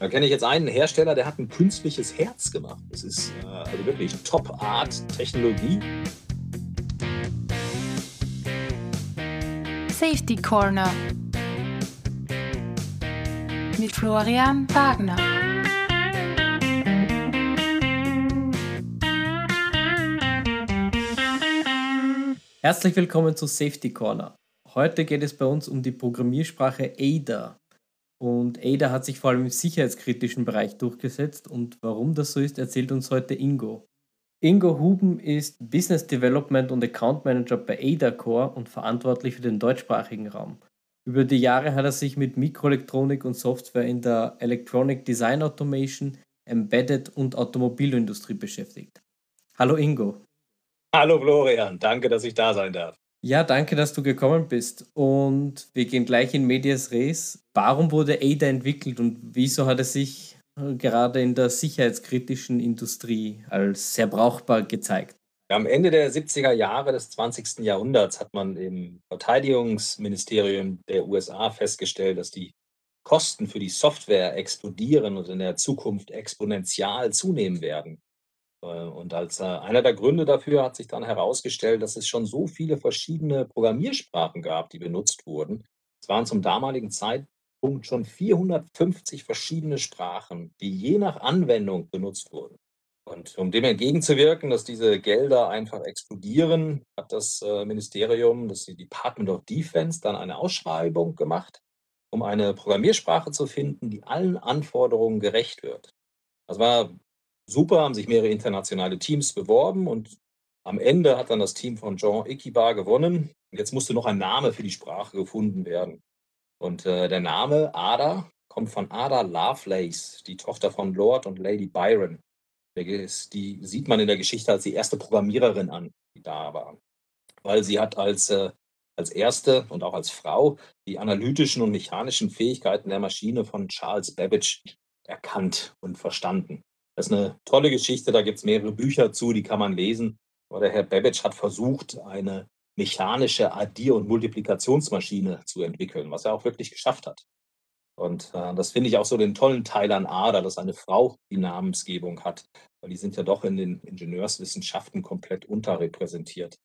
Da kenne ich jetzt einen Hersteller, der hat ein künstliches Herz gemacht. Das ist äh, also wirklich Top-Art-Technologie. Safety Corner mit Florian Wagner. Herzlich willkommen zu Safety Corner. Heute geht es bei uns um die Programmiersprache Ada. Und Ada hat sich vor allem im sicherheitskritischen Bereich durchgesetzt. Und warum das so ist, erzählt uns heute Ingo. Ingo Huben ist Business Development und Account Manager bei Ada Core und verantwortlich für den deutschsprachigen Raum. Über die Jahre hat er sich mit Mikroelektronik und Software in der Electronic Design Automation, Embedded und Automobilindustrie beschäftigt. Hallo Ingo. Hallo Florian, danke, dass ich da sein darf. Ja, danke, dass du gekommen bist. Und wir gehen gleich in Medias Res. Warum wurde ADA entwickelt und wieso hat es sich äh, gerade in der sicherheitskritischen Industrie als sehr brauchbar gezeigt? Am Ende der 70er Jahre des 20. Jahrhunderts hat man im Verteidigungsministerium der USA festgestellt, dass die Kosten für die Software explodieren und in der Zukunft exponentiell zunehmen werden. Äh, und als äh, einer der Gründe dafür hat sich dann herausgestellt, dass es schon so viele verschiedene Programmiersprachen gab, die benutzt wurden. Es waren zum damaligen Zeitpunkt schon 450 verschiedene Sprachen, die je nach Anwendung benutzt wurden. Und um dem entgegenzuwirken, dass diese Gelder einfach explodieren, hat das äh, Ministerium, das Department of Defense, dann eine Ausschreibung gemacht, um eine Programmiersprache zu finden, die allen Anforderungen gerecht wird. Das war super, haben sich mehrere internationale Teams beworben und am Ende hat dann das Team von Jean Ikiba gewonnen. Jetzt musste noch ein Name für die Sprache gefunden werden. Und äh, der Name Ada kommt von Ada Lovelace, die Tochter von Lord und Lady Byron. Die sieht man in der Geschichte als die erste Programmiererin an, die da war. Weil sie hat als, äh, als erste und auch als Frau die analytischen und mechanischen Fähigkeiten der Maschine von Charles Babbage erkannt und verstanden. Das ist eine tolle Geschichte, da gibt es mehrere Bücher zu, die kann man lesen. Aber der Herr Babbage hat versucht, eine mechanische Addier- und Multiplikationsmaschine zu entwickeln, was er auch wirklich geschafft hat. Und äh, das finde ich auch so den tollen Teil an ADA, dass eine Frau die Namensgebung hat, weil die sind ja doch in den Ingenieurswissenschaften komplett unterrepräsentiert.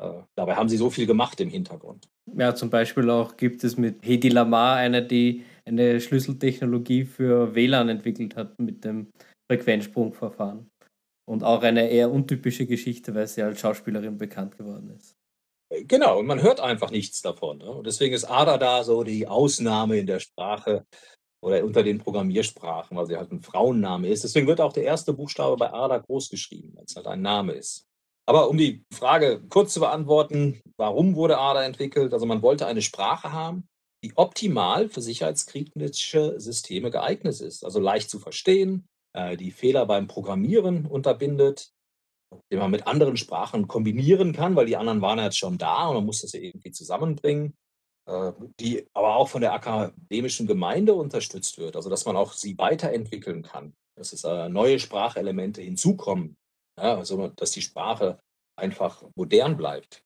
Äh, dabei haben sie so viel gemacht im Hintergrund. Ja, zum Beispiel auch gibt es mit Hedi Lamar eine, die eine Schlüsseltechnologie für WLAN entwickelt hat mit dem Frequenzsprungverfahren. Und auch eine eher untypische Geschichte, weil sie als Schauspielerin bekannt geworden ist. Genau, und man hört einfach nichts davon. Ne? Und deswegen ist Ada da so die Ausnahme in der Sprache oder unter den Programmiersprachen, weil sie halt ein Frauenname ist. Deswegen wird auch der erste Buchstabe bei Ada groß geschrieben, weil es halt ein Name ist. Aber um die Frage kurz zu beantworten, warum wurde Ada entwickelt? Also man wollte eine Sprache haben, die optimal für sicherheitskritische Systeme geeignet ist. Also leicht zu verstehen, äh, die Fehler beim Programmieren unterbindet, den man mit anderen Sprachen kombinieren kann, weil die anderen waren ja jetzt schon da und man muss das irgendwie zusammenbringen, äh, die aber auch von der akademischen Gemeinde unterstützt wird, also dass man auch sie weiterentwickeln kann, dass es äh, neue Sprachelemente hinzukommen, ja, also dass die Sprache einfach modern bleibt.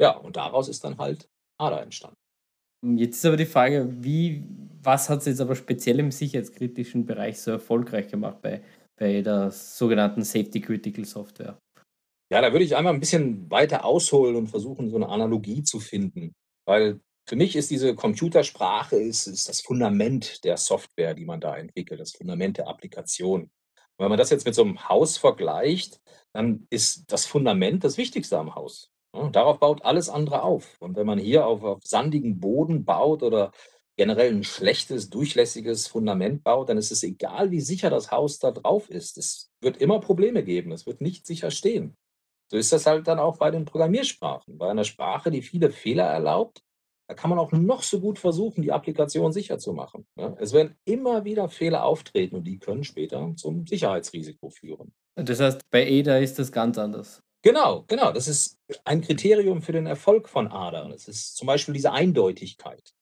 Ja, und daraus ist dann halt ADA entstanden. Jetzt ist aber die Frage, wie, was hat es jetzt aber speziell im sicherheitskritischen Bereich so erfolgreich gemacht bei, bei der sogenannten Safety Critical Software? Ja, da würde ich einmal ein bisschen weiter ausholen und versuchen, so eine Analogie zu finden. Weil für mich ist diese Computersprache ist, ist das Fundament der Software, die man da entwickelt, das Fundament der Applikation. Und wenn man das jetzt mit so einem Haus vergleicht, dann ist das Fundament das Wichtigste am Haus. Ja, darauf baut alles andere auf. Und wenn man hier auf, auf sandigen Boden baut oder generell ein schlechtes, durchlässiges Fundament baut, dann ist es egal, wie sicher das Haus da drauf ist. Es wird immer Probleme geben. Es wird nicht sicher stehen. So ist das halt dann auch bei den Programmiersprachen. Bei einer Sprache, die viele Fehler erlaubt, da kann man auch noch so gut versuchen, die Applikation sicher zu machen. Ja, es werden immer wieder Fehler auftreten und die können später zum Sicherheitsrisiko führen. Das heißt, bei ADA ist das ganz anders. Genau, genau. Das ist ein Kriterium für den Erfolg von ADA. Das ist zum Beispiel diese Eindeutigkeit.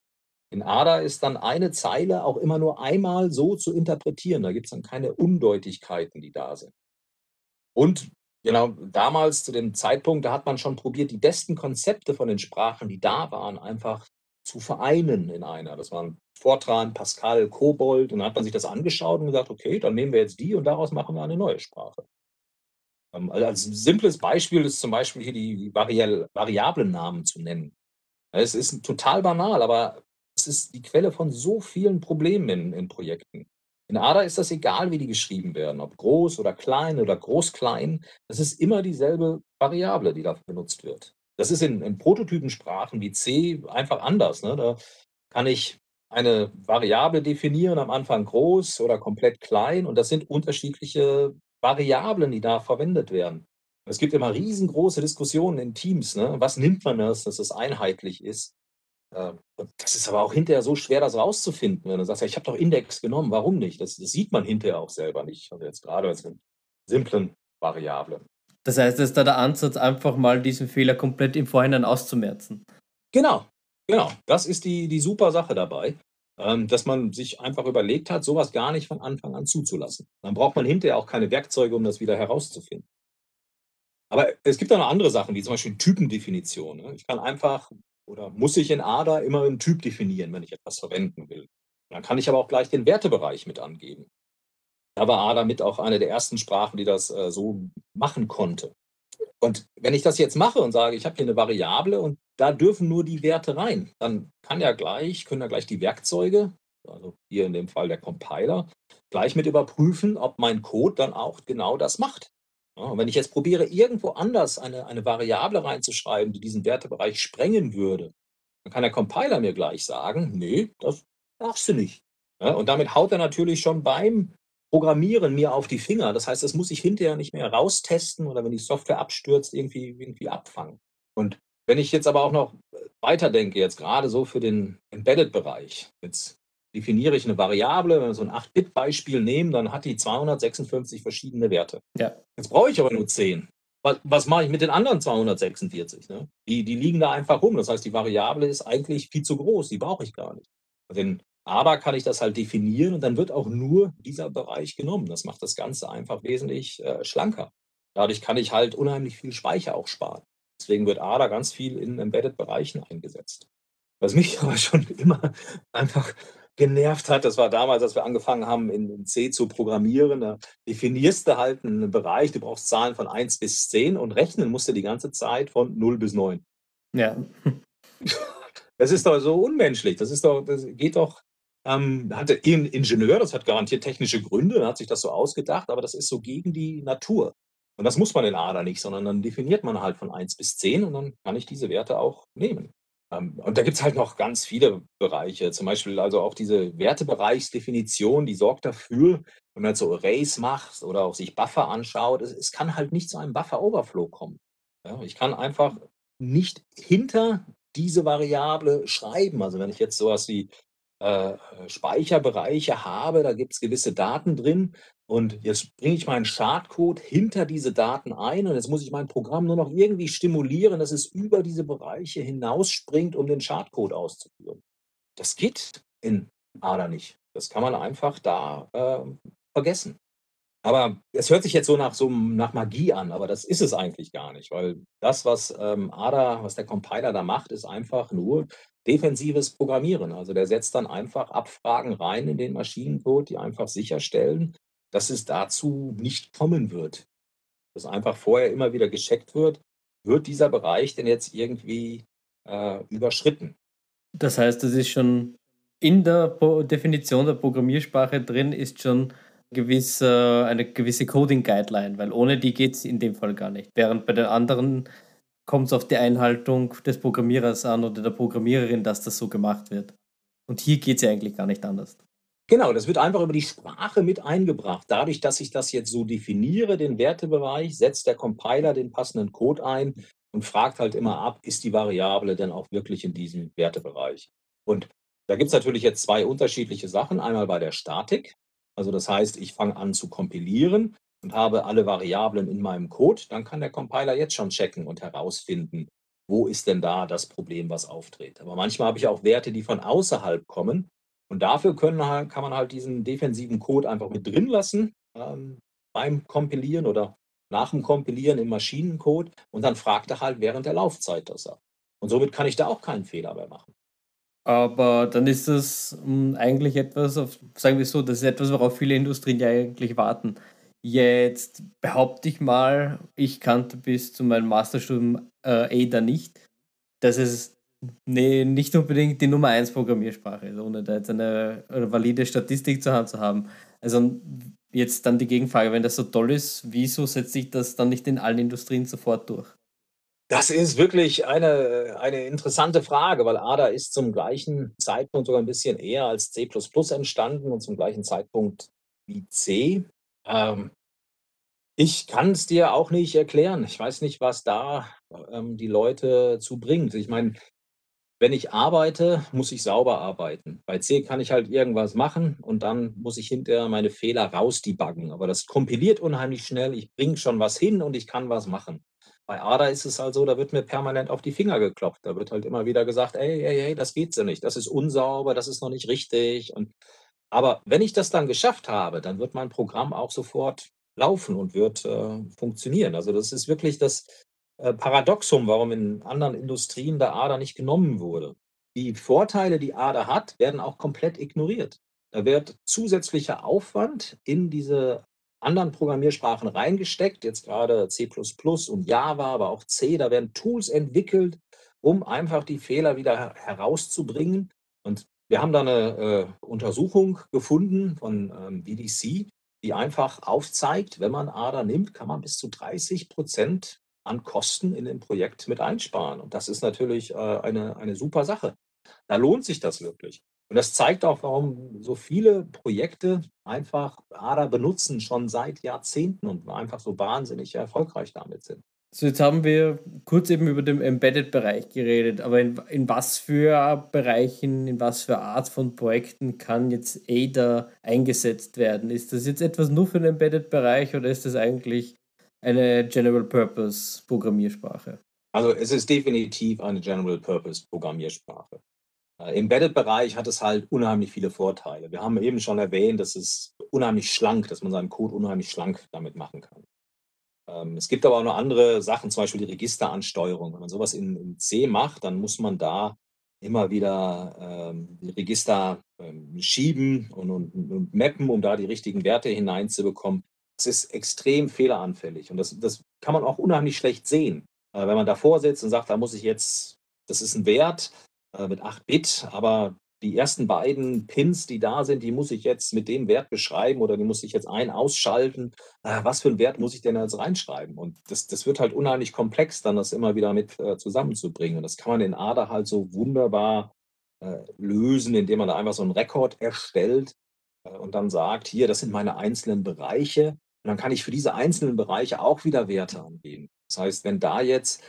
In ADA ist dann eine Zeile auch immer nur einmal so zu interpretieren. Da gibt es dann keine Undeutigkeiten, die da sind. Und genau damals zu dem Zeitpunkt, da hat man schon probiert, die besten Konzepte von den Sprachen, die da waren, einfach zu vereinen in einer. Das waren Fortran, Pascal, Kobold und dann hat man sich das angeschaut und gesagt: „Okay, dann nehmen wir jetzt die und daraus machen wir eine neue Sprache.“ Ähm, also als simples Beispiel ist zum Beispiel hier die Variablennamen zu nennen. Es ist total banal, aber ist die Quelle von so vielen Problemen in in Projekten. In ADA ist das egal, wie die geschrieben werden, ob groß oder klein oder groß-klein. Das ist immer dieselbe Variable, die da benutzt wird. Das ist in in Prototypensprachen wie C einfach anders, ne? Da kann ich eine Variable definieren, am Anfang groß oder komplett klein und das sind unterschiedliche Variablen, die da verwendet werden. Es gibt immer riesengroße Diskussionen in Teams, ne? Was nimmt man das, dass es einheitlich ist? Ähm, das ist aber auch hinterher so schwer, das rauszufinden, wenn du sagst: „Ja, ich habe doch Index genommen, warum nicht?“ Das das sieht man hinterher auch selber nicht. Also, jetzt grade bei so simplen Variablen. Das heißt, es ist da der Ansatz, einfach mal diesen Fehler komplett im Vorhinein auszumerzen? Genau, genau. Das ist die die super Sache dabei, ähm, dass man sich einfach überlegt hat, so was gar nicht von Anfang an zuzulassen. Dann braucht man hinterher auch keine Werkzeuge, um das wieder herauszufinden. Aber es gibt auch noch andere Sachen, wie zum Beispiel Typendefinition, ne? Ich kann einfach oder muss ich in ADA immer 'n Typ definieren, wenn ich etwas verwenden will. Dann kann ich aber auch gleich den Wertebereich mit angeben. Da war ADA mit auch eine der ersten Sprachen, die das, äh, so machen konnte. Und wenn ich das jetzt mache und sage, ich habe hier 'ne Variable und da dürfen nur die Werte rein, dann kann ja gleich können ja gleich die Werkzeuge, also hier in dem Fall der Compiler, gleich mit überprüfen, ob mein Code dann auch genau das macht. Und wenn ich jetzt probiere, irgendwo anders eine eine Variable reinzuschreiben, die diesen Wertebereich sprengen würde, dann kann der Compiler mir gleich sagen: „Ne, das darfst du nicht.“ Ja, und damit haut er natürlich schon beim Programmieren mir auf die Finger. Das heißt, das muss ich hinterher nicht mehr raustesten oder wenn die Software abstürzt, irgendwie irgendwie abfangen. Und wenn ich jetzt aber auch noch, äh, weiterdenke, jetzt grade so für den Embedded-Bereich. Jetzt definiere ich 'ne Variable, wenn wir so 'n 8-Bit-Beispiel nehmen, dann hat die 256 verschiedene Werte. Ja. Jetzt brauche ich aber nur 10. Wa was mache ich mit den anderen 246, ne? Die die liegen da einfach rum. Das heißt, die Variable ist eigentlich viel zu groß, die brauche ich gar nicht. In ADA kann ich das halt definieren und dann wird auch nur dieser Bereich genommen. Das macht das Ganze einfach wesentlich, äh, schlanker. Dadurch kann ich halt unheimlich viel Speicher auch sparen. Deswegen wird ADA ganz viel in Embedded-Bereichen eingesetzt. Was mich aber schon immer einfach genervt hat, das war damals, als wir angefangen haben, in C zu programmieren, da definierst du halt 'n Bereich, du brauchst Zahlen von 1 bis 10 und rechnen musst du die ganze Zeit von 0 bis 9. Ja. Das ist doch so unmenschlich. Das ist doch das geht doch ähm, hatte irgend 'n Ingenieur, das hat garantiert technische Gründe, der hat sich das so ausgedacht, aber das ist so gegen die Natur. Und das muss man in ADA nicht, sondern dann definiert man halt von 1 bis 10 und dann kann ich diese Werte auch nehmen. Ähm, und da gibt's halt noch ganz viele Bereiche, zum Beispiel also auch diese Wertebereichsdefinition, die sorgt dafür, wenn man so Arrays macht oder auch sich Buffer anschaut, es es kann halt nicht zu einem Buffer-Overflow kommen. Ja, ich kann einfach nicht hinter diese Variable schreiben. Also, wenn ich jetzt so was wie, äh, Speicherbereiche habe, da gibt's gewisse Daten drin und jetzt bringe ich meinen Schadcode hinter diese Daten ein und jetzt muss ich mein Programm nur noch irgendwie stimulieren, dass es über diese Bereiche hinausspringt, um den Schadcode auszuführen. Das geht in ADA nicht. Das kann man einfach da, ähm, vergessen. Aber es hört sich jetzt so nach so nach Magie an, aber das ist es eigentlich gar nicht, weil das, was, ähm, ADA was der Compiler da macht, ist einfach nur defensives Programmieren. Also, der setzt dann einfach Abfragen rein in den Maschinencode, die einfach sicherstellen, dass es dazu nicht kommen wird. Dass einfach vorher immer wieder gecheckt wird: Wird dieser Bereich denn jetzt irgendwie, äh, überschritten? Das heißt, das ist schon in der Pro Definition der Programmiersprache drin ist schon gewisser eine gewisse Coding-Guideline, weil ohne die geht's in dem Fall gar nicht. Während bei den anderen kommt's auf die Einhaltung des Programmierers an oder der Programmiererin, dass das so gemacht wird. Und hier geht's ja eigentlich gar nicht anders. Genau, das wird einfach über die Sprache mit eingebracht. Dadurch, dass ich das jetzt so definiere, den Wertebereich, setzt der Compiler den passenden Code ein und fragt halt immer ab: „Ist die Variable denn auch wirklich in diesem Wertebereich?“ Und da gibt's natürlich jetzt 2 unterschiedliche Sachen. Einmal bei der Statik. Also, das heißt, ich fange an zu kompilieren und habe alle Variablen in meinem Code, dann kann der Compiler jetzt schon checken und herausfinden: Wo ist denn da das Problem, was auftritt? Aber manchmal habe ich auch Werte, die von außerhalb kommen und dafür können kann man halt diesen defensiven Code einfach mit drin lassen, ähm, beim Kompilieren oder nach dem Kompilieren im Maschinencode und dann fragt er halt während der Laufzeit das ab. Und somit kann ich da auch keinen Fehler mehr machen. Aber dann ist das hm, eigentlich etwas, auf, sagen wir so, das ist etwas, worauf viele Industrien ja eigentlich warten. Jetzt behaupte ich mal, ich kannte bis zu meinem Masterstudium äh, Ada nicht, dass es nee, nicht unbedingt die Nummer 1 Programmiersprache ist, ohne da jetzt eine, eine valide Statistik zur Hand zu haben. Also jetzt dann die Gegenfrage, wenn das so toll ist, wieso setzt sich das dann nicht in allen Industrien sofort durch? Das ist wirklich eine, eine interessante Frage, weil ADA ist zum gleichen Zeitpunkt sogar ein bisschen eher als C entstanden und zum gleichen Zeitpunkt wie C. Ähm, ich kann es dir auch nicht erklären. Ich weiß nicht, was da ähm, die Leute zu bringt. Ich meine, wenn ich arbeite, muss ich sauber arbeiten. Bei C kann ich halt irgendwas machen und dann muss ich hinterher meine Fehler rausdebuggen. Aber das kompiliert unheimlich schnell. Ich bringe schon was hin und ich kann was machen. Bei ADA ist es halt so, da wird mir permanent auf die Finger geklopft. Da wird halt immer wieder gesagt, ey, ey, ey, das geht so nicht. Das ist unsauber, das ist noch nicht richtig. Und, aber wenn ich das dann geschafft habe, dann wird mein Programm auch sofort laufen und wird äh, funktionieren. Also das ist wirklich das, äh, Paradoxum, warum in anderen Industrien der Ader nicht genommen wurde. Die Vorteile, die Ader hat, werden auch komplett ignoriert. Da wird zusätzlicher Aufwand in diese anderen Programmiersprachen reingesteckt, jetzt gerade C und Java, aber auch C. Da werden Tools entwickelt, um einfach die Fehler wieder herauszubringen. Und wir haben da eine äh, Untersuchung gefunden von ähm, BDC, die einfach aufzeigt, wenn man ADA nimmt, kann man bis zu 30 Prozent an Kosten in dem Projekt mit einsparen. Und das ist natürlich äh, eine, eine super Sache. Da lohnt sich das wirklich. Und das zeigt auch, warum so viele Projekte einfach ADA benutzen, schon seit Jahrzehnten und einfach so wahnsinnig erfolgreich damit sind. So, jetzt haben wir kurz eben über den Embedded-Bereich geredet, aber in, in was für Bereichen, in was für Art von Projekten kann jetzt ADA eingesetzt werden? Ist das jetzt etwas nur für den Embedded-Bereich oder ist das eigentlich eine General-Purpose-Programmiersprache? Also es ist definitiv eine General-Purpose-Programmiersprache. Äh, Im Embedded-Bereich hat es halt unheimlich viele Vorteile. Wir haben eben schon erwähnt, dass es unheimlich schlank, dass man seinen Code unheimlich schlank damit machen kann. Ähm, es gibt aber auch noch andere Sachen, zum Beispiel die Registeransteuerung. Wenn man sowas in, in C macht, dann muss man da immer wieder ähm, Register ähm, schieben und, und, und mappen, um da die richtigen Werte hineinzubekommen es ist extrem fehleranfällig und das, das kann man auch unheimlich schlecht sehen. Äh, wenn man davor sitzt und sagt, da muss ich jetzt, das ist ein Wert äh, mit 8 Bit, aber die ersten beiden Pins, die da sind, die muss ich jetzt mit dem Wert beschreiben oder die muss ich jetzt ein ausschalten. Äh, was für einen Wert muss ich denn jetzt reinschreiben? Und das, das wird halt unheimlich komplex, dann das immer wieder mit äh, zusammenzubringen. Und das kann man in ADA halt so wunderbar äh, lösen, indem man da einfach so einen Rekord erstellt äh, und dann sagt, hier, das sind meine einzelnen Bereiche und dann kann ich für diese einzelnen Bereiche auch wieder Werte angeben. Das heißt, wenn da jetzt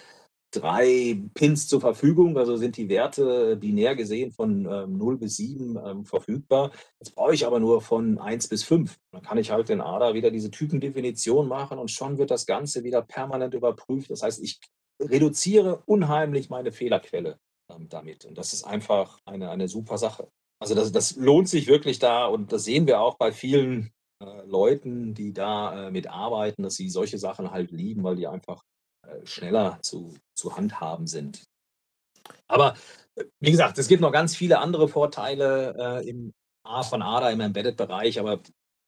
drei Pins zur Verfügung, also sind die Werte binär gesehen von ähm, 0 bis 7 ähm, verfügbar. Jetzt brauche ich aber nur von 1 bis 5. Dann kann ich halt in ADA wieder diese Typendefinition machen und schon wird das Ganze wieder permanent überprüft. Das heißt, ich reduziere unheimlich meine Fehlerquelle ähm, damit. Und das ist einfach eine, eine super Sache. Also das, das lohnt sich wirklich da und das sehen wir auch bei vielen Leuten, die da äh, mitarbeiten, dass sie solche Sachen halt lieben, weil die einfach äh, schneller zu, zu handhaben sind. Aber äh, wie gesagt, es gibt noch ganz viele andere Vorteile äh, im A von ADA im Embedded-Bereich, aber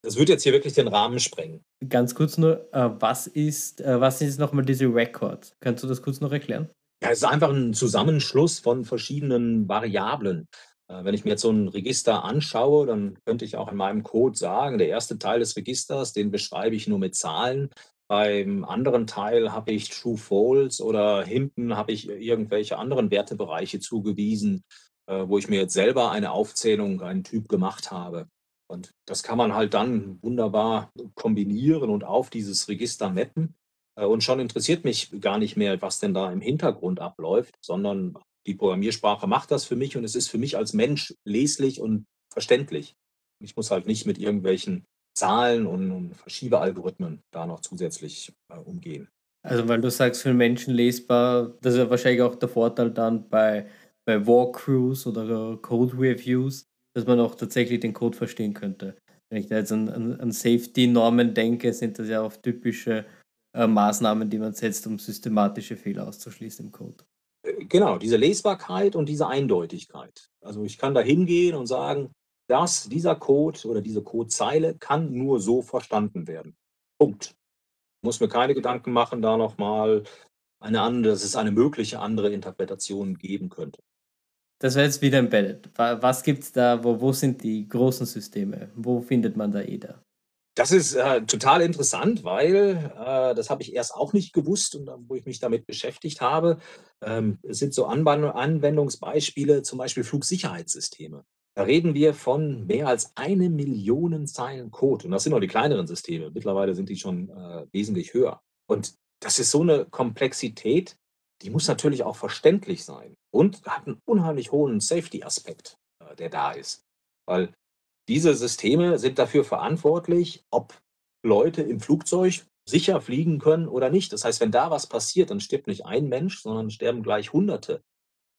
das wird jetzt hier wirklich den Rahmen sprengen. Ganz kurz nur, äh, was ist, was ist nochmal diese Record? Kannst du das kurz noch erklären? Ja, es ist einfach ein Zusammenschluss von verschiedenen Variablen. Äh, wenn ich mir jetzt so ein Register anschaue, dann könnte ich auch in meinem Code sagen, der erste Teil des Registers, den beschreibe ich nur mit Zahlen. Beim anderen Teil habe ich True False oder hinten habe ich irgendwelche anderen Wertebereiche zugewiesen, äh, wo ich mir jetzt selber eine Aufzählung, einen Typ gemacht habe. Und das kann man halt dann wunderbar kombinieren und auf dieses Register mappen. Äh, und schon interessiert mich gar nicht mehr, was denn da im Hintergrund abläuft, sondern die Programmiersprache macht das für mich und es ist für mich als Mensch leslich und verständlich. Ich muss halt nicht mit irgendwelchen Zahlen und, und Verschiebealgorithmen da noch zusätzlich äh, umgehen. Also weil du sagst, für Menschen lesbar, das ist ja wahrscheinlich auch der Vorteil dann bei, bei Walkthroughs oder Code Reviews, dass man auch tatsächlich den Code verstehen könnte. Wenn ich da jetzt an, an, an Safety-Normen denke, sind das ja oft typische äh, Maßnahmen, die man setzt, um systematische Fehler auszuschließen im Code. Genau, diese Lesbarkeit und diese Eindeutigkeit. Also, ich kann da hingehen und sagen: „Das dieser Code oder diese Codezeile kann nur so verstanden werden. Punkt.“ Muss mir keine Gedanken machen, da noch mal eine andere dass es eine mögliche andere Interpretation geben könnte. Das wäre jetzt wieder Embedded. Wa was gibt's da? Wo wo sind die großen Systeme? Wo findet man da ADA? Das ist, äh, total interessant, weil, äh, das habe ich erst auch nicht gewusst und dann, wo ich mich damit beschäftigt habe, ähm, sind so Anban Anwendungsbeispiele, zum Beispiel Flugsicherheitssysteme. Da reden wir von mehr als eine Million Zeilen Code und das sind noch die kleineren Systeme. Mittlerweile sind die schon, äh, wesentlich höher. Und das ist so eine Komplexität, die muss natürlich auch verständlich sein und hat einen unheimlich hohen Safety-Aspekt, äh, der da ist. Weil diese Systeme sind dafür verantwortlich, ob Leute im Flugzeug sicher fliegen können oder nicht. Das heißt, wenn da was passiert, dann stirbt nicht ein Mensch, sondern sterben gleich Hunderte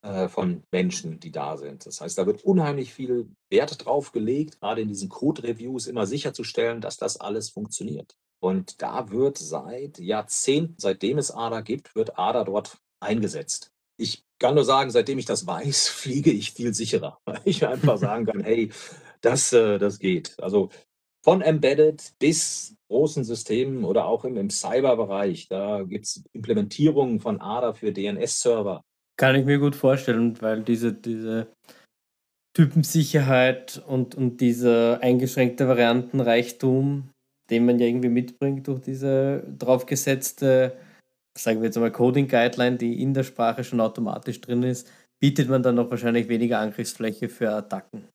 äh, von Menschen, die da sind. Das heißt, da wird unheimlich viel Wert drauf gelegt, gerade in diesen Code-Reviews immer sicherzustellen, dass das alles funktioniert. Und da wird seit Jahrzehnten, seitdem es ADA gibt, wird ADA dort eingesetzt. Ich kann nur sagen, seitdem ich das weiß, fliege ich viel sicherer, weil ich einfach sagen kann: „Hey, das, äh das geht.“ Also, von Embedded bis großen Systemen oder auch im im Cyberbereich, da gibt's Implementierungen von ADA für DNS-Server. Kann ich mir gut vorstellen, weil diese diese Typensicherheit und und dieser eingeschränkte Variantenreichtum, den man ja irgendwie mitbringt durch diese draufgesetzte, sagen wir jetzt mal, Coding Guideline, die in der Sprache schon automatisch drin ist, bietet man dann auch wahrscheinlich weniger Angriffsfläche für Attacken.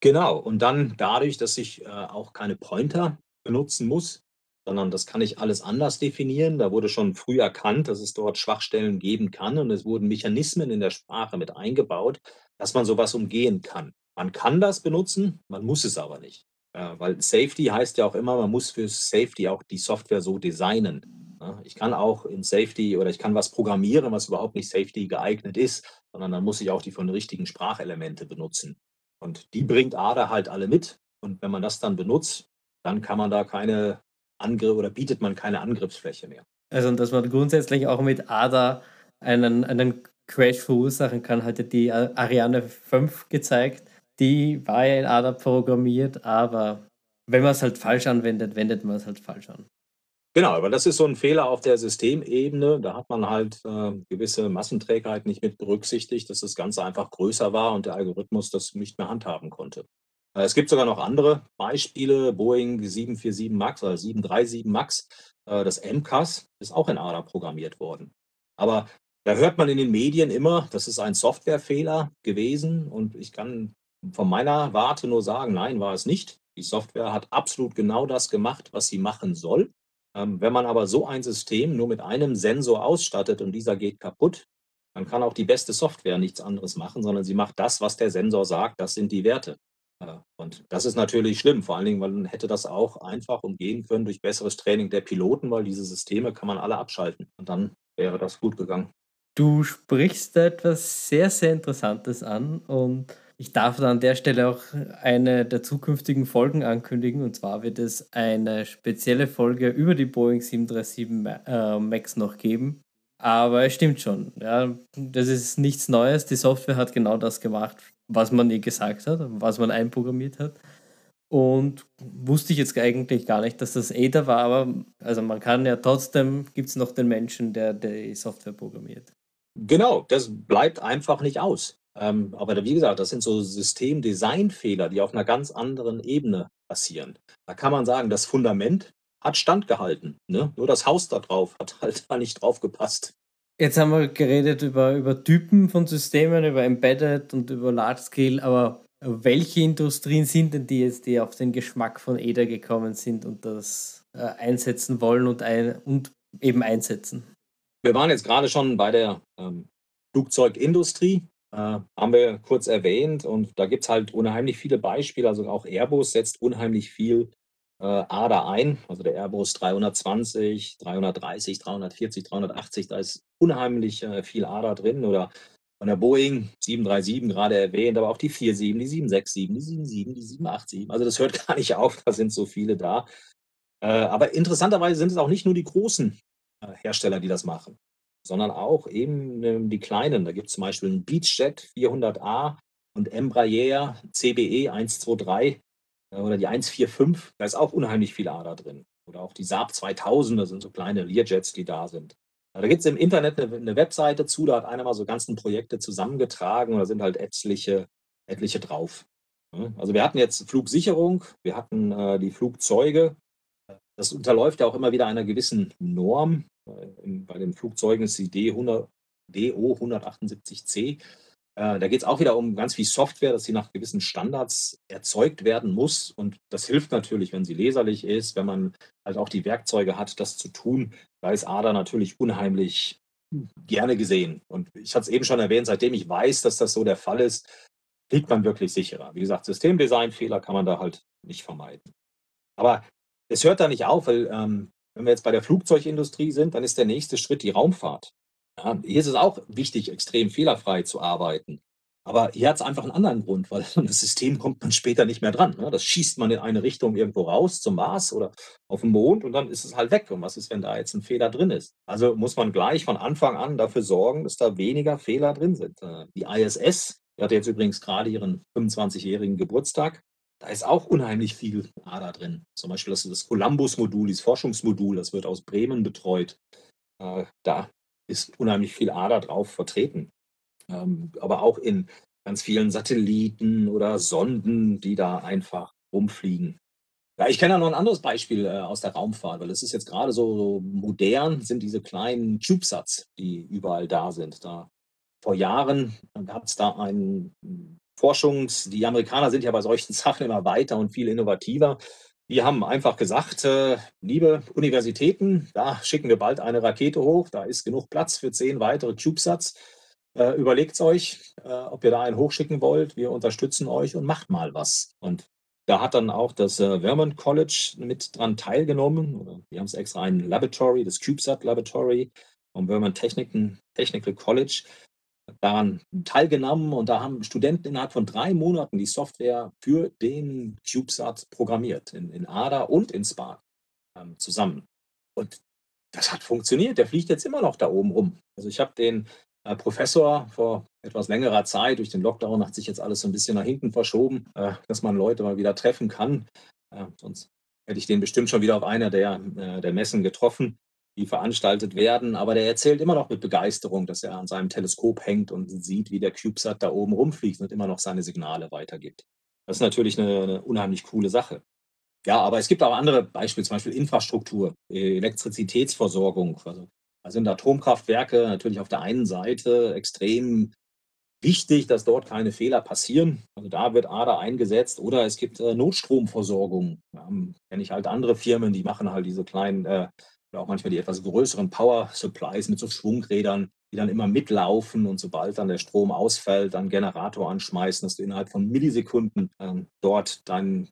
Genau, und dann dadurch, dass ich, äh, auch keine Pointer benutzen muss, sondern das kann ich alles anders definieren. Da wurde schon früh erkannt, dass es dort Schwachstellen geben kann und es wurden Mechanismen in der Sprache mit eingebaut, dass man sowas umgehen kann. Man kann das benutzen, man muss es aber nicht. Äh, weil Safety heißt ja auch immer, man muss für Safety auch die Software so designen, ne? Ich kann auch in Safety oder ich kann was programmieren, was überhaupt nicht Safety geeignet ist, sondern dann muss ich auch die von richtigen Sprachelemente benutzen. Und die bringt ADA halt alle mit. Und wenn man das dann benutzt, dann kann man da keine Angr oder bietet man keine Angriffsfläche mehr. Also, dass man grundsätzlich auch mit ADA einen einen Crash verursachen kann, hat ja die Ariane 5 gezeigt. Die war ja in ADA programmiert, aber wenn man es halt falsch anwendet, wendet man es halt falsch an. Genau, aber das ist so ein Fehler auf der Systemebene. Da hat man halt, äh, gewisse Massenträgheit nicht mit berücksichtigt, dass das Ganze einfach größer war und der Algorithmus das nicht mehr handhaben konnte. Äh, es gibt sogar noch andere Beispiele, Boeing 747 MAX oder 737 MAX, äh, das MCAS ist auch in ADA programmiert worden. Aber da hört man in den Medien immer, das ist ein Softwarefehler gewesen und ich kann von meiner Warte nur sagen: „Nein, war es nicht.“ Die Software hat absolut genau das gemacht, was sie machen soll. Ähm, wenn man aber so ein System nur mit einem Sensor ausstattet und dieser geht kaputt, dann kann auch die beste Software nichts anderes machen, sondern sie macht das, was der Sensor sagt, das sind die Werte. Äh, und das ist natürlich schlimm, vor allen Dingen, weil man hätte das auch einfach umgehen können durch besseres Training der Piloten, weil diese Systeme kann man alle abschalten und dann wäre das gut gegangen. Du sprichst da etwas sehr, sehr Interessantes an und ich darf da an der Stelle auch eine der zukünftigen Folgen ankündigen. Und zwar wird es eine spezielle Folge über die Boeing 737 Ma- äh, MAX noch geben. Aber es stimmt schon. Ja, das ist nichts Neues. Die Software hat genau das gemacht, was man ihr gesagt hat, was man einprogrammiert hat. Und wusste ich jetzt eigentlich gar nicht, dass das ADA war, aber also man kann ja trotzdem, gibt es noch den Menschen, der die Software programmiert. Genau, das bleibt einfach nicht aus. Ähm, aber wie gesagt, das sind so Systemdesignfehler, die auf einer ganz anderen Ebene passieren. Da kann man sagen, das Fundament hat standgehalten, ne? Nur das Haus da drauf hat halt da nicht drauf gepasst. Jetzt haben wir geredet über, über Typen von Systemen, über Embedded und über Large Scale, aber welche Industrien sind denn die jetzt, die auf den Geschmack von ADA gekommen sind und das äh, einsetzen wollen und, ein, und eben einsetzen? Wir waren jetzt gerade schon bei der, ähm, Flugzeugindustrie, äh, haben wir kurz erwähnt und da gibt's halt unheimlich viele Beispiele. Also, auch Airbus setzt unheimlich viel, äh, ADA ein, also der Airbus 320, 330, 340, 380, da ist unheimlich, äh, viel ADA drin oder von der Boeing 737 gerade erwähnt, aber auch die 47, die 767, die 77, die 787. Also, das hört gar nicht auf, da sind so viele da. Äh, aber interessanterweise sind es auch nicht nur die großen, äh, Hersteller, die das machen. Sondern auch eben ähm, die kleinen. Da gibt es zum Beispiel einen Beachjet 400A und Embraer CBE 123 äh, oder die 145. Da ist auch unheimlich viel Ader drin. Oder auch die Saab 2000, das sind so kleine Learjets, die da sind. Da gibt es im Internet eine, eine, Webseite zu, da hat einer mal so ganzen Projekte zusammengetragen und da sind halt etliche, etliche drauf. Also wir hatten jetzt Flugsicherung, wir hatten äh, die Flugzeuge. Das unterläuft ja auch immer wieder einer gewissen Norm. Bei den Flugzeugen ist die D 100, DO 178C. Äh, da geht es auch wieder um ganz viel Software, dass sie nach gewissen Standards erzeugt werden muss. Und das hilft natürlich, wenn sie leserlich ist, wenn man halt auch die Werkzeuge hat, das zu tun. Da ist ADA natürlich unheimlich gerne gesehen. Und ich hatte es eben schon erwähnt, seitdem ich weiß, dass das so der Fall ist, fliegt man wirklich sicherer. Wie gesagt, Systemdesign-Fehler kann man da halt nicht vermeiden. Aber es hört da nicht auf, weil ähm, wenn wir jetzt bei der Flugzeugindustrie sind, dann ist der nächste Schritt die Raumfahrt. Ja, hier ist es auch wichtig, extrem fehlerfrei zu arbeiten. Aber hier hat es einfach einen anderen Grund, weil das System kommt man später nicht mehr dran. Ne? Das schießt man in eine Richtung irgendwo raus, zum Mars oder auf den Mond und dann ist es halt weg. Und was ist, wenn da jetzt ein Fehler drin ist? Also muss man gleich von Anfang an dafür sorgen, dass da weniger Fehler drin sind. Äh, die ISS, die hatte jetzt übrigens gerade ihren 25-jährigen Geburtstag. Da ist auch unheimlich viel ADA drin. Zum Beispiel das, das Columbus-Modul, dieses Forschungsmodul, das wird aus Bremen betreut. Äh, da ist unheimlich viel ADA drauf vertreten. Ähm, aber auch in ganz vielen Satelliten oder Sonden, die da einfach rumfliegen. Ja, ich kenne ja noch ein anderes Beispiel äh, aus der Raumfahrt, weil es ist jetzt gerade so, so modern, sind diese kleinen CubeSats, die überall da sind. Da vor Jahren gab es da einen Forschungs-, die Amerikaner sind ja bei solchen Sachen immer weiter und viel innovativer. Die haben einfach gesagt, äh, liebe Universitäten, da schicken wir bald eine Rakete hoch, da ist genug Platz für zehn weitere CubeSats. Äh, Überlegt euch, äh, ob ihr da einen hochschicken wollt. Wir unterstützen euch und macht mal was. Und da hat dann auch das äh, Vermont College mit dran teilgenommen. Die haben es extra ein Laboratory, das CubeSat Laboratory vom Vermont Technical College daran teilgenommen und da haben Studenten innerhalb von drei Monaten die Software für den CubeSat programmiert, in, in ADA und in Spark ähm, zusammen. Und das hat funktioniert. Der fliegt jetzt immer noch da oben rum. Also ich habe den äh, Professor vor etwas längerer Zeit, durch den Lockdown hat sich jetzt alles so ein bisschen nach hinten verschoben, äh, dass man Leute mal wieder treffen kann. Äh, sonst hätte ich den bestimmt schon wieder auf einer der, äh, der Messen getroffen die veranstaltet werden. Aber der erzählt immer noch mit Begeisterung, dass er an seinem Teleskop hängt und sieht, wie der CubeSat da oben rumfliegt und immer noch seine Signale weitergibt. Das ist natürlich eine, eine unheimlich coole Sache. Ja, aber es gibt auch andere Beispiele, zum Beispiel Infrastruktur, Elektrizitätsversorgung. Also da sind Atomkraftwerke natürlich auf der einen Seite extrem wichtig, dass dort keine Fehler passieren. Also da wird ADA eingesetzt oder es gibt äh, Notstromversorgung. Da kenne ich halt andere Firmen, die machen halt diese kleinen äh, oder auch manchmal die etwas größeren Power Supplies mit so Schwungrädern, die dann immer mitlaufen und sobald dann der Strom ausfällt, dann Generator anschmeißen, dass du innerhalb von Millisekunden ähm, dort deine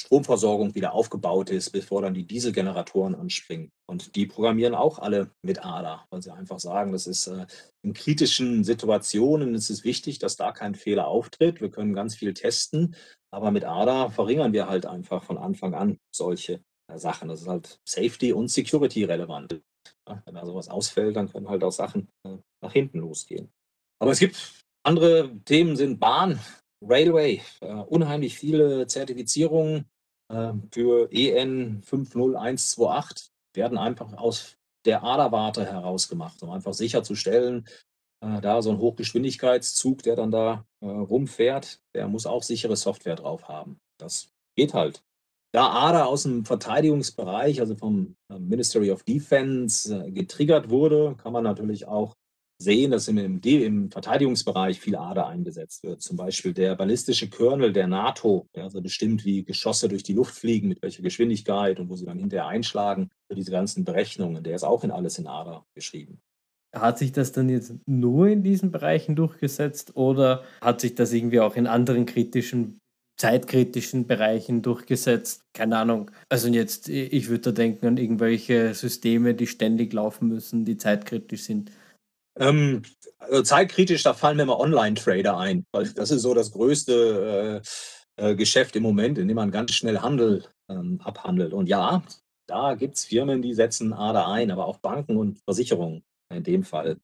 Stromversorgung wieder aufgebaut ist, bevor dann die Dieselgeneratoren anspringen. Und die programmieren auch alle mit ADA, weil sie einfach sagen, das ist äh, in kritischen Situationen ist es wichtig, dass da kein Fehler auftritt. Wir können ganz viel testen, aber mit ADA verringern wir halt einfach von Anfang an solche Sachen. Das ist halt Safety und Security relevant. Ja, wenn da sowas ausfällt, dann können halt auch Sachen äh, nach hinten losgehen. Aber es gibt andere Themen, sind Bahn, Railway, äh, unheimlich viele Zertifizierungen äh, für EN 50128 werden einfach aus der Aderwarte heraus gemacht, um einfach sicherzustellen, äh, da so ein Hochgeschwindigkeitszug, der dann da äh, rumfährt, der muss auch sichere Software drauf haben. Das geht halt. Da ADA aus dem Verteidigungsbereich, also vom äh, Ministry of Defense, äh, getriggert wurde, kann man natürlich auch sehen, dass im, im, Verteidigungsbereich viel ADA eingesetzt wird. Zum Beispiel der ballistische Kernel der NATO, der also bestimmt, wie Geschosse durch die Luft fliegen, mit welcher Geschwindigkeit und wo sie dann hinterher einschlagen, für diese ganzen Berechnungen. Der ist auch in alles in ADA geschrieben. Hat sich das dann jetzt nur in diesen Bereichen durchgesetzt oder hat sich das irgendwie auch in anderen kritischen zeitkritischen Bereichen durchgesetzt. Keine Ahnung. Also jetzt, ich würde da denken an irgendwelche Systeme, die ständig laufen müssen, die zeitkritisch sind. Ähm, also zeitkritisch, da fallen mir mal Online-Trader ein, weil das ist so das größte äh, äh, Geschäft im Moment, in dem man ganz schnell Handel ähm, abhandelt. Und ja, da gibt es Firmen, die setzen ADA ein, aber auch Banken und Versicherungen. in dem Fall.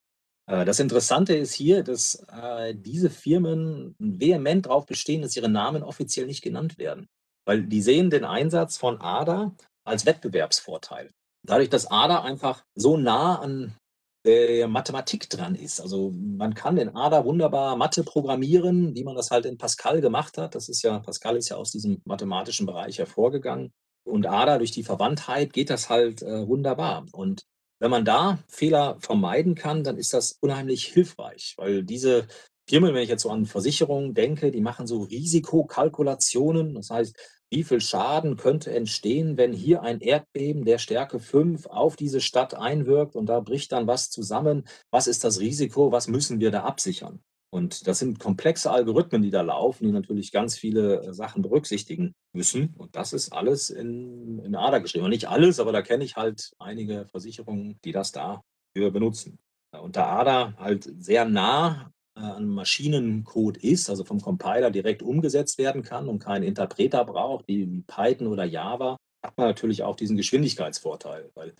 Äh, das Interessante ist hier, dass, äh, diese Firmen vehement darauf bestehen, dass ihre Namen offiziell nicht genannt werden, weil die sehen den Einsatz von ADA als Wettbewerbsvorteil. Dadurch, dass ADA einfach so nah an der Mathematik dran ist. Also, man kann in ADA wunderbar Mathe programmieren, wie man das halt in Pascal gemacht hat. Das ist ja Pascal ist ja aus diesem mathematischen Bereich hervorgegangen. Und ADA durch die Verwandtheit geht das halt, äh, wunderbar. Und wenn man da Fehler vermeiden kann, dann ist das unheimlich hilfreich, weil diese Firmen, wenn ich jetzt so an Versicherungen denke, die machen so Risikokalkulationen. Das heißt, wie viel Schaden könnte entstehen, wenn hier ein Erdbeben der Stärke 5 auf diese Stadt einwirkt und da bricht dann was zusammen? Was ist das Risiko? Was müssen wir da absichern? Und das sind komplexe Algorithmen, die da laufen, die natürlich ganz viele äh, Sachen berücksichtigen müssen. Und das ist alles in, in ADA geschrieben. Und nicht alles, aber da kenne ich halt einige Versicherungen, die das dafür benutzen. Und da ADA halt sehr nah äh, an Maschinencode ist, also vom Compiler direkt umgesetzt werden kann und keinen Interpreter braucht, wie Python oder Java, hat man natürlich auch diesen Geschwindigkeitsvorteil. Weil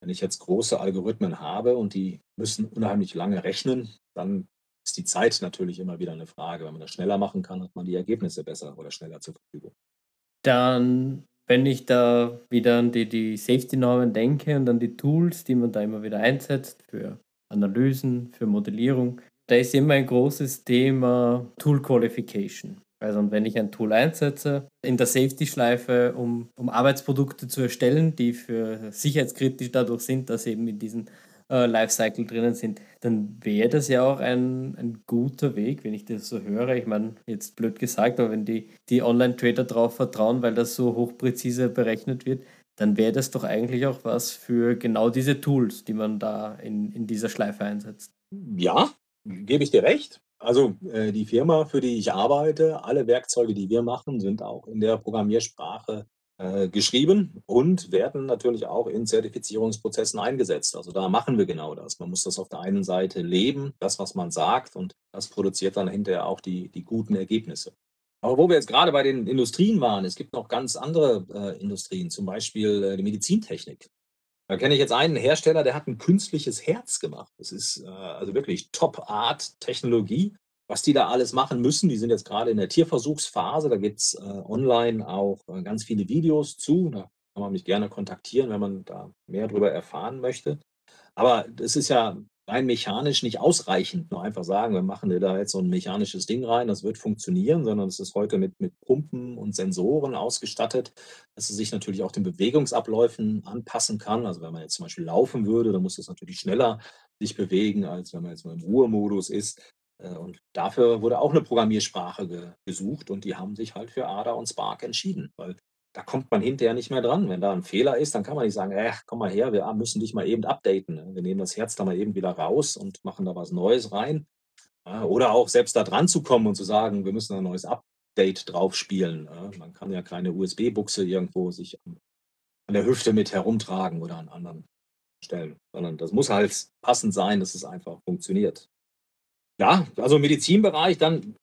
wenn ich jetzt große Algorithmen habe und die müssen unheimlich lange rechnen, dann ist die Zeit natürlich immer wieder eine Frage. Wenn man das schneller machen kann, hat man die Ergebnisse besser oder schneller zur Verfügung. Dann, wenn ich da wieder an die, die Safety-Normen denke und an die Tools, die man da immer wieder einsetzt für Analysen, für Modellierung, da ist immer ein großes Thema Tool Qualification. Also wenn ich ein Tool einsetze in der Safety-Schleife, um, um Arbeitsprodukte zu erstellen, die für sicherheitskritisch dadurch sind, dass eben in diesen äh, Lifecycle drinnen sind, dann wäre das ja auch ein, ein guter Weg, wenn ich das so höre. Ich meine, jetzt blöd gesagt, aber wenn die, die Online-Trader darauf vertrauen, weil das so hochpräzise berechnet wird, dann wäre das doch eigentlich auch was für genau diese Tools, die man da in, in dieser Schleife einsetzt. Ja, gebe ich dir recht. Also äh, die Firma, für die ich arbeite, alle Werkzeuge, die wir machen, sind auch in der Programmiersprache äh, geschrieben und werden natürlich auch in Zertifizierungsprozessen eingesetzt. Also da machen wir genau das. Man muss das auf der einen Seite leben, das, was man sagt, und das produziert dann hinterher auch die, die guten Ergebnisse. Aber wo wir jetzt gerade bei den Industrien waren, es gibt noch ganz andere äh, Industrien, zum Beispiel äh, die Medizintechnik. Da kenne ich jetzt einen Hersteller, der hat ein künstliches Herz gemacht. Das ist äh, also wirklich Top-Art-Technologie was die da alles machen müssen. Die sind jetzt gerade in der Tierversuchsphase. Da gibt es äh, online auch äh, ganz viele Videos zu. Da kann man mich gerne kontaktieren, wenn man da mehr darüber erfahren möchte. Aber das ist ja rein mechanisch nicht ausreichend. Nur einfach sagen, wir machen dir da jetzt so ein mechanisches Ding rein, das wird funktionieren, sondern es ist heute mit, mit Pumpen und Sensoren ausgestattet, dass es sich natürlich auch den Bewegungsabläufen anpassen kann. Also wenn man jetzt zum Beispiel laufen würde, dann muss es natürlich schneller sich bewegen, als wenn man jetzt mal im Ruhemodus ist. Äh, und dafür wurde auch eine Programmiersprache ge gesucht und die haben sich halt für Ada und Spark entschieden, weil da kommt man hinterher nicht mehr dran. Wenn da ein Fehler ist, dann kann man nicht sagen: „Äh, komm mal her, wir müssen dich mal eben updaten, ne? Wir nehmen das Herz da mal eben wieder raus und machen da was Neues rein.“ oder auch selbst da dran zu kommen und zu sagen: „Wir müssen ein neues Update drauf spielen“, Man kann ja keine USB-Buchse irgendwo sich an der Hüfte mit herumtragen oder an anderen Stellen, sondern das muss halt passend sein, dass es einfach funktioniert. Ja, also im Medizinbereich, dann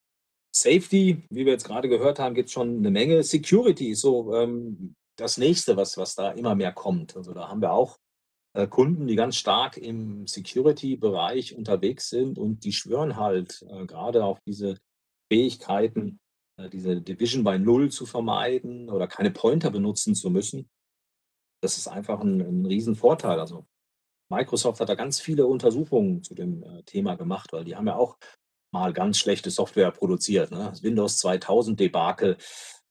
Safety, wie wir jetzt gerade gehört haben, gibt es schon eine Menge. Security ist so ähm, das Nächste, was, was da immer mehr kommt. Also da haben wir auch äh, Kunden, die ganz stark im Security-Bereich unterwegs sind und die schwören halt äh, gerade auf diese Fähigkeiten, äh, diese Division by Null zu vermeiden oder keine Pointer benutzen zu müssen. Das ist einfach ein, ein Riesenvorteil. Also Microsoft hat da ganz viele Untersuchungen zu dem äh, Thema gemacht, weil die haben ja auch mal ganz schlechte Software produziert. Ne? Das Windows 2000 Debakel.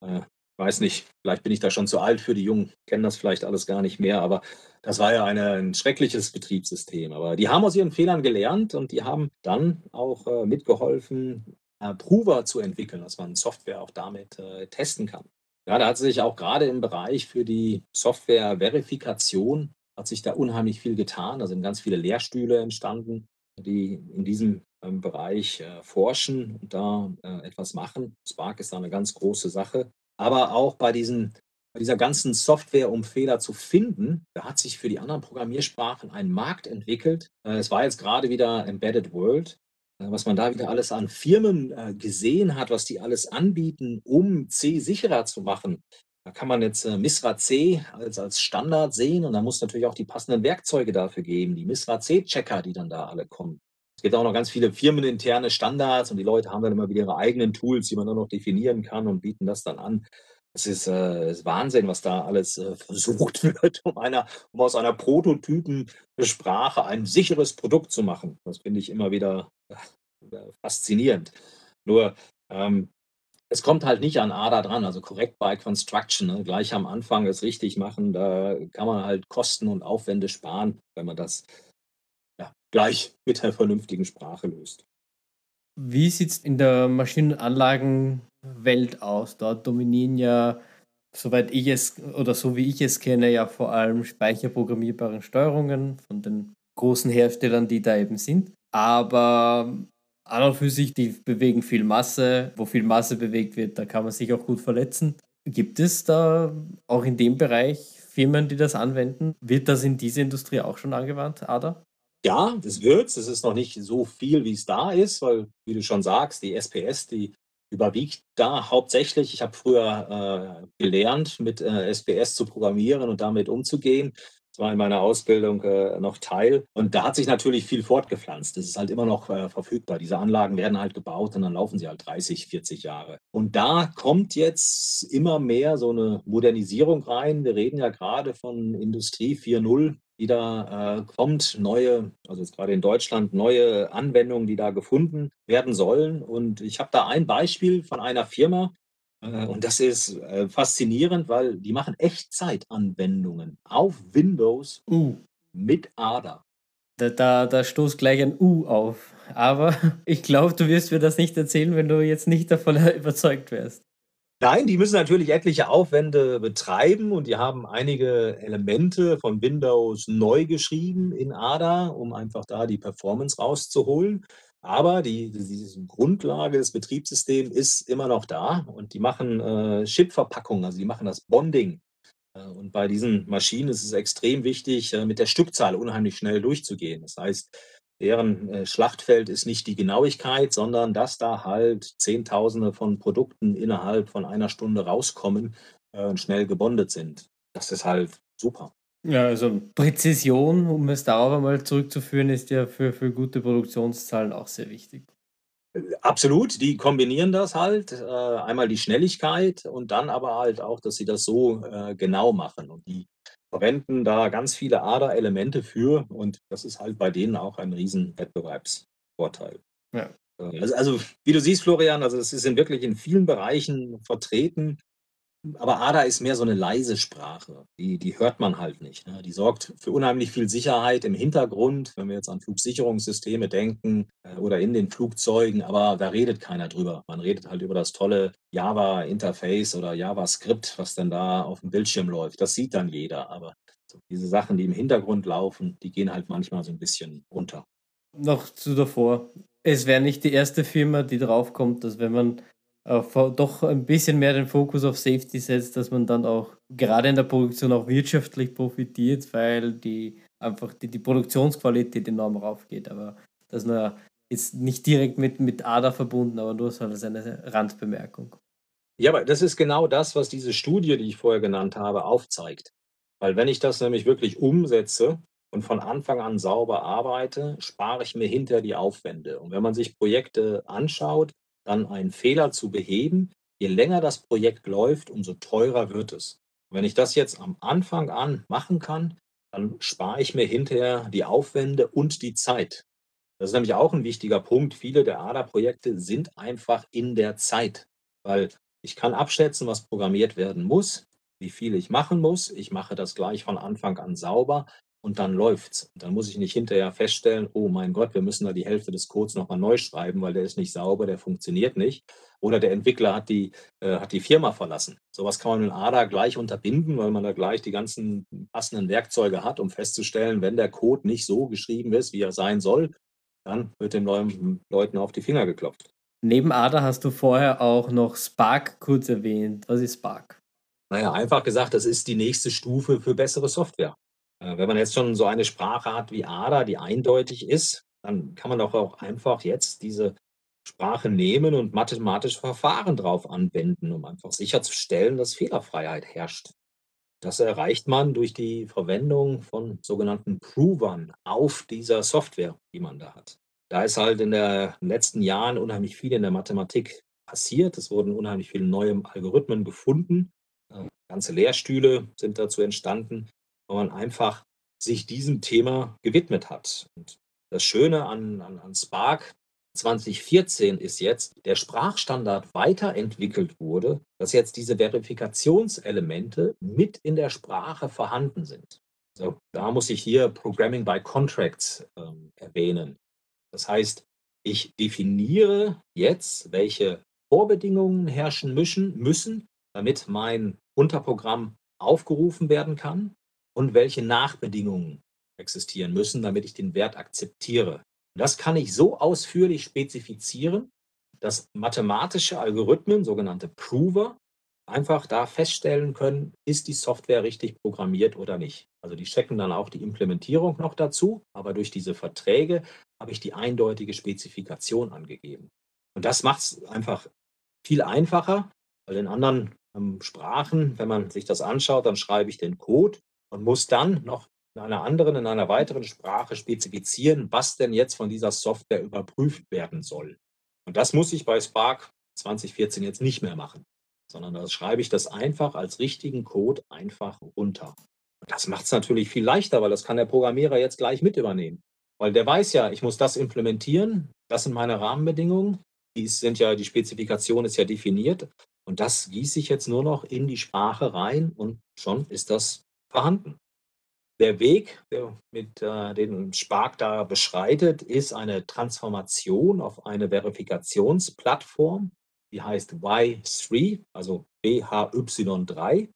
Äh, weiß nicht, vielleicht bin ich da schon zu alt für die Jungen, kennen das vielleicht alles gar nicht mehr, aber das war ja eine, ein schreckliches Betriebssystem. Aber die haben aus ihren Fehlern gelernt und die haben dann auch äh, mitgeholfen, äh, Prover zu entwickeln, dass man Software auch damit äh, testen kann. Ja, da hat sich auch gerade im Bereich für die Software-Verifikation hat sich da unheimlich viel getan. Da sind ganz viele Lehrstühle entstanden, die in diesem ähm, Bereich äh, forschen und da äh, etwas machen. Spark ist da eine ganz große Sache. Aber auch bei, diesen, bei dieser ganzen Software, um Fehler zu finden, da hat sich für die anderen Programmiersprachen ein Markt entwickelt. Äh, es war jetzt gerade wieder Embedded World, äh, was man da wieder alles an Firmen äh, gesehen hat, was die alles anbieten, um C sicherer zu machen. Da kann man jetzt äh, MISRA C als, als Standard sehen und da muss natürlich auch die passenden Werkzeuge dafür geben, die MISRA C-Checker, die dann da alle kommen. Es gibt auch noch ganz viele firmeninterne Standards und die Leute haben dann immer wieder ihre eigenen Tools, die man dann noch definieren kann und bieten das dann an. Es ist, äh, ist Wahnsinn, was da alles äh, versucht wird, um, einer, um aus einer Prototypensprache ein sicheres Produkt zu machen. Das finde ich immer wieder äh, faszinierend. Nur ähm, es kommt halt nicht an ADA dran, also Correct by Construction, ne? gleich am Anfang es richtig machen, da kann man halt Kosten und Aufwände sparen, wenn man das ja, gleich mit der vernünftigen Sprache löst. Wie sieht es in der Maschinenanlagenwelt aus? Dort dominieren ja, soweit ich es oder so wie ich es kenne, ja vor allem speicherprogrammierbare Steuerungen von den großen Herstellern, die da eben sind. Aber an und für sich, die bewegen viel Masse. Wo viel Masse bewegt wird, da kann man sich auch gut verletzen. Gibt es da auch in dem Bereich Firmen, die das anwenden? Wird das in diese Industrie auch schon angewandt, Ada? Ja, das wird's. Es ist noch nicht so viel, wie es da ist, weil, wie du schon sagst, die SPS, die überwiegt da hauptsächlich. Ich habe früher äh, gelernt, mit äh, SPS zu programmieren und damit umzugehen. Das war in meiner Ausbildung äh, noch Teil. Und da hat sich natürlich viel fortgepflanzt. Das ist halt immer noch äh, verfügbar. Diese Anlagen werden halt gebaut und dann laufen sie halt 30, 40 Jahre. Und da kommt jetzt immer mehr so eine Modernisierung rein. Wir reden ja gerade von Industrie 4.0 die da äh, kommt, neue, also jetzt gerade in Deutschland, neue Anwendungen, die da gefunden werden sollen. Und ich habe da ein Beispiel von einer Firma, und das ist äh, faszinierend, weil die machen Echtzeitanwendungen auf Windows Uh, mit ADA. da, da, da stoßt gleich ein U auf. Aber ich glaube, du wirst mir das nicht erzählen, wenn du jetzt nicht davon überzeugt wärst. Nein, die müssen natürlich etliche Aufwände betreiben und die haben einige Elemente von Windows neu geschrieben in ADA, um einfach da die Performance rauszuholen. Aber die, diese Grundlage des Betriebssystems ist immer noch da und die machen äh, Chipverpackungen, also die machen das Bonding. Äh, und bei diesen Maschinen ist es extrem wichtig, äh, mit der Stückzahl unheimlich schnell durchzugehen. Das heißt, deren äh, Schlachtfeld ist nicht die Genauigkeit, sondern dass da halt Zehntausende von Produkten innerhalb von einer Stunde rauskommen und schnell gebondet sind. Das ist halt super. Ja, also Präzision, um es darauf einmal zurückzuführen, ist ja für, für gute Produktionszahlen auch sehr wichtig. Absolut, die kombinieren das halt. Äh, einmal die Schnelligkeit und dann aber halt auch, dass sie das so äh, genau machen. Und die verwenden da ganz viele ADA-Elemente für und das ist halt bei denen auch ein riesen Wettbewerbsvorteil. Ja. Äh, Also, also wie du siehst, Florian, also es sind wirklich in vielen Bereichen vertreten aber ADA ist mehr so eine leise Sprache. Die, die hört man halt nicht. Ne? Die sorgt für unheimlich viel Sicherheit im Hintergrund, wenn wir jetzt an Flugsicherungssysteme denken äh, oder in den Flugzeugen, aber da redet keiner drüber. Man redet halt über das tolle Java-Interface oder JavaScript, was dann da auf dem Bildschirm läuft. Das sieht dann jeder, aber so diese Sachen, die im Hintergrund laufen, die gehen halt manchmal so ein bisschen unter. Noch zu davor. Es wäre nicht die erste Firma, die draufkommt, dass wenn man doch ein bisschen mehr den Fokus auf Safety setzt, dass man dann auch gerade in der Produktion auch wirtschaftlich profitiert, weil die einfach die, die Produktionsqualität enorm raufgeht. Aber dass man jetzt nicht direkt mit, mit ADA verbunden, aber nur so als eine Randbemerkung. Ja, aber das ist genau das, was diese Studie, die ich vorher genannt habe, aufzeigt. Weil wenn ich das nämlich wirklich umsetze und von Anfang an sauber arbeite, spare ich mir hinter die Aufwände. Und wenn man sich Projekte anschaut, dann einen Fehler zu beheben. Je länger das Projekt läuft, umso teurer wird es. Wenn ich das jetzt am Anfang an machen kann, dann spare ich mir hinterher die Aufwände und die Zeit. Das ist nämlich auch ein wichtiger Punkt. Viele der ADA-Projekte sind einfach in der Zeit, weil ich kann abschätzen, was programmiert werden muss, wie viel ich machen muss. Ich mache das gleich von Anfang an sauber und dann läuft's. Dann muss ich nicht hinterher feststellen, oh mein Gott, wir müssen da die Hälfte des Codes nochmal neu schreiben, weil der ist nicht sauber, der funktioniert nicht. Oder der Entwickler hat die, äh, hat die Firma verlassen. Sowas kann man mit ADA gleich unterbinden, weil man da gleich die ganzen passenden Werkzeuge hat, um festzustellen, wenn der Code nicht so geschrieben ist, wie er sein soll, dann wird den neuen Leuten auf die Finger geklopft. Neben ADA hast du vorher auch noch Spark kurz erwähnt. Was ist Spark? Naja, einfach gesagt, das ist die nächste Stufe für bessere Software. Äh, wenn man jetzt schon so eine Sprache hat wie ADA, die eindeutig ist, dann kann man doch auch einfach jetzt diese Sprache nehmen und mathematische Verfahren drauf anwenden, um einfach sicherzustellen, dass Fehlerfreiheit herrscht. Das erreicht man durch die Verwendung von sogenannten Provern auf dieser Software, die man da hat. Da ist halt in den letzten Jahren unheimlich viel in der Mathematik passiert. Es wurden unheimlich viele neue Algorithmen gefunden. Äh, ganze Lehrstühle sind dazu entstanden, man einfach sich diesem Thema gewidmet hat. Und das Schöne an, an, an Spark 2014 ist jetzt der Sprachstandard weiterentwickelt wurde, dass jetzt diese Verifikationselemente mit in der Sprache vorhanden sind. So, da muss ich hier Programming by Contracts ähm, erwähnen. Das heißt, ich definiere jetzt, welche Vorbedingungen herrschen müssen, müssen, damit mein Unterprogramm aufgerufen werden kann und welche Nachbedingungen existieren müssen, damit ich den Wert akzeptiere. Das kann ich so ausführlich spezifizieren, dass mathematische Algorithmen, sogenannte Prover, einfach da feststellen können, ist die Software richtig programmiert oder nicht. Also die checken dann auch die Implementierung noch dazu, aber durch diese Verträge habe ich die eindeutige Spezifikation angegeben. Und das macht es einfach viel einfacher, weil in anderen ähm, Sprachen, wenn man sich das anschaut, dann schreibe ich den Code und muss dann noch in einer anderen, in einer weiteren Sprache spezifizieren, was denn jetzt von dieser Software überprüft werden soll. Und das muss ich bei Spark 2014 jetzt nicht mehr machen, sondern da schreibe ich das einfach als richtigen Code einfach runter. Und das macht es natürlich viel leichter, weil das kann der Programmierer jetzt gleich mit übernehmen. Weil der weiß ja, ich muss das implementieren, das sind meine Rahmenbedingungen, die sind ja, die Spezifikation ist ja definiert und das gieße ich jetzt nur noch in die Sprache rein und schon ist das vorhanden. Der Weg, der mit äh, den Spark da beschreitet, ist eine Transformation auf eine Verifikationsplattform, die heißt Y3, also BHY3.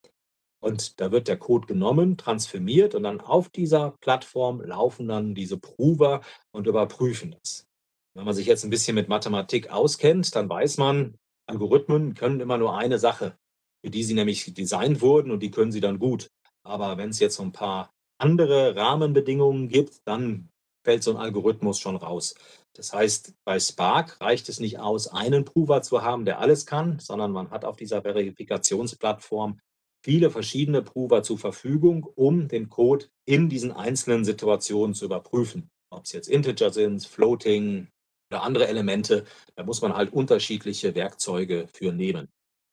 Und da wird der Code genommen, transformiert und dann auf dieser Plattform laufen dann diese Prover und überprüfen das. Wenn man sich jetzt ein bisschen mit Mathematik auskennt, dann weiß man, Algorithmen können immer nur eine Sache, für die sie nämlich designt wurden und die können sie dann gut. Aber wenn es jetzt so ein paar andere Rahmenbedingungen gibt, dann fällt so ein Algorithmus schon raus. Das heißt, bei Spark reicht es nicht aus, einen Prover zu haben, der alles kann, sondern man hat auf dieser Verifikationsplattform viele verschiedene Prover zur Verfügung, um den Code in diesen einzelnen Situationen zu überprüfen. Ob es jetzt Integer sind, Floating oder andere Elemente, da muss man halt unterschiedliche Werkzeuge für nehmen.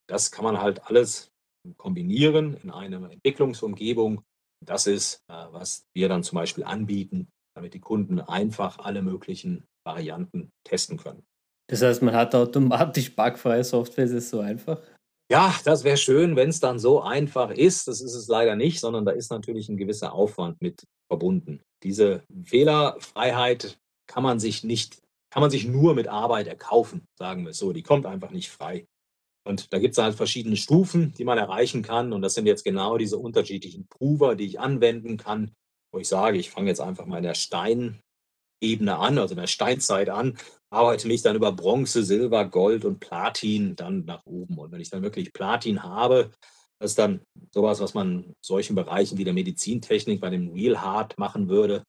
Das kann man halt alles kombinieren in einer Entwicklungsumgebung das ist, äh, was wir dann zum Beispiel anbieten, damit die Kunden einfach alle möglichen Varianten testen können. Das heißt, man hat automatisch bugfreie Software, ist es so einfach? Ja, das wäre schön, wenn es dann so einfach ist. Das ist es leider nicht, sondern da ist natürlich ein gewisser Aufwand mit verbunden. Diese Fehlerfreiheit kann man sich nicht, kann man sich nur mit Arbeit erkaufen, sagen wir es so. Die kommt einfach nicht frei. Und da gibt es halt verschiedene Stufen, die man erreichen kann. Und das sind jetzt genau diese unterschiedlichen Prover, die ich anwenden kann, wo ich sage, ich fange jetzt einfach mal in der Steinebene an, also in der Steinzeit an, arbeite mich dann über Bronze, Silber, Gold und Platin dann nach oben. Und wenn ich dann wirklich Platin habe, das ist dann sowas, was man in solchen Bereichen wie der Medizintechnik bei dem Real Hard machen würde.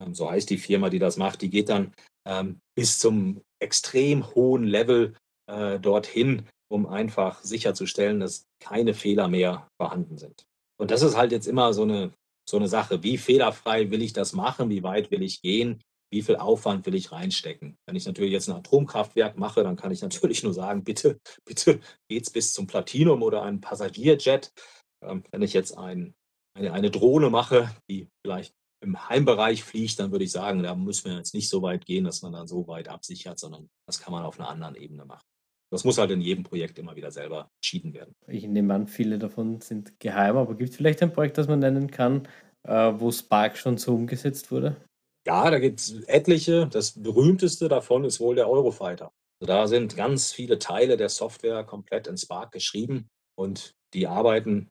Ähm, so heißt die Firma, die das macht. Die geht dann ähm, bis zum extrem hohen Level äh, dorthin, um einfach sicherzustellen, dass keine Fehler mehr vorhanden sind. Und das ist halt jetzt immer so eine, so eine Sache. Wie fehlerfrei will ich das machen? Wie weit will ich gehen? Wie viel Aufwand will ich reinstecken? Wenn ich natürlich jetzt ein Atomkraftwerk mache, dann kann ich natürlich nur sagen, bitte, bitte geht's bis zum Platinum oder ein Passagierjet. Ähm, wenn ich jetzt ein, eine, eine Drohne mache, die vielleicht im Heimbereich fliegt, dann würde ich sagen, da müssen wir jetzt nicht so weit gehen, dass man dann so weit absichert, sondern das kann man auf einer anderen Ebene machen. Das muss halt in jedem Projekt immer wieder selber entschieden werden. Ich nehme an, viele davon sind geheim, aber gibt es vielleicht ein Projekt, das man nennen kann, äh, wo Spark schon so umgesetzt wurde? Ja, da gibt es etliche. Das berühmteste davon ist wohl der Eurofighter. Also da sind ganz viele Teile der Software komplett in Spark geschrieben und die arbeiten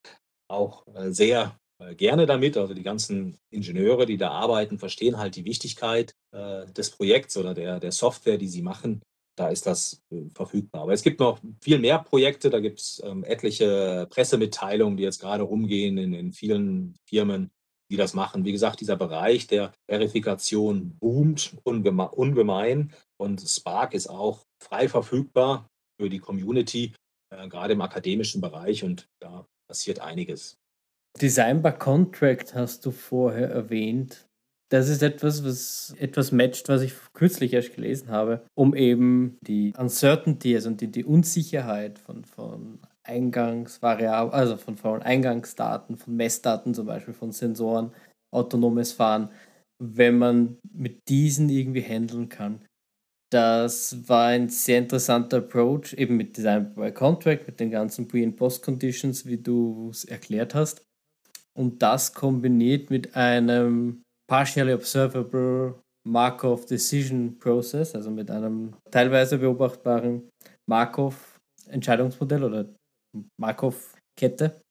auch äh, sehr äh, gerne damit. Also die ganzen Ingenieure, die da arbeiten, verstehen halt die Wichtigkeit des Projekts oder der, der Software, die sie machen da ist das äh, verfügbar. Aber es gibt noch viel mehr Projekte, da gibt es ähm, etliche Pressemitteilungen, die jetzt gerade rumgehen in, in vielen Firmen, die das machen. Wie gesagt, dieser Bereich der Verifikation boomt ungemein und Spark ist auch frei verfügbar für die Community, äh, gerade im akademischen Bereich und da passiert einiges. Design by Contract hast du vorher erwähnt. Das ist etwas, was etwas matcht, was ich kürzlich erst gelesen habe, um eben die Uncertainty, also die, die Unsicherheit von, von Eingangsvariablen, also von, von Eingangsdaten, von Messdaten zum Beispiel, von Sensoren, autonomes Fahren, wenn man mit diesen irgendwie handeln kann. Das war ein sehr interessanter Approach, eben mit Design by Contract, mit den ganzen Pre- und Post-Conditions, wie du es erklärt hast. Und das kombiniert mit einem partially observable Markov Decision Process, also mit einem teilweise beobachtbaren Markov Entscheidungsmodell oder Markov Kette.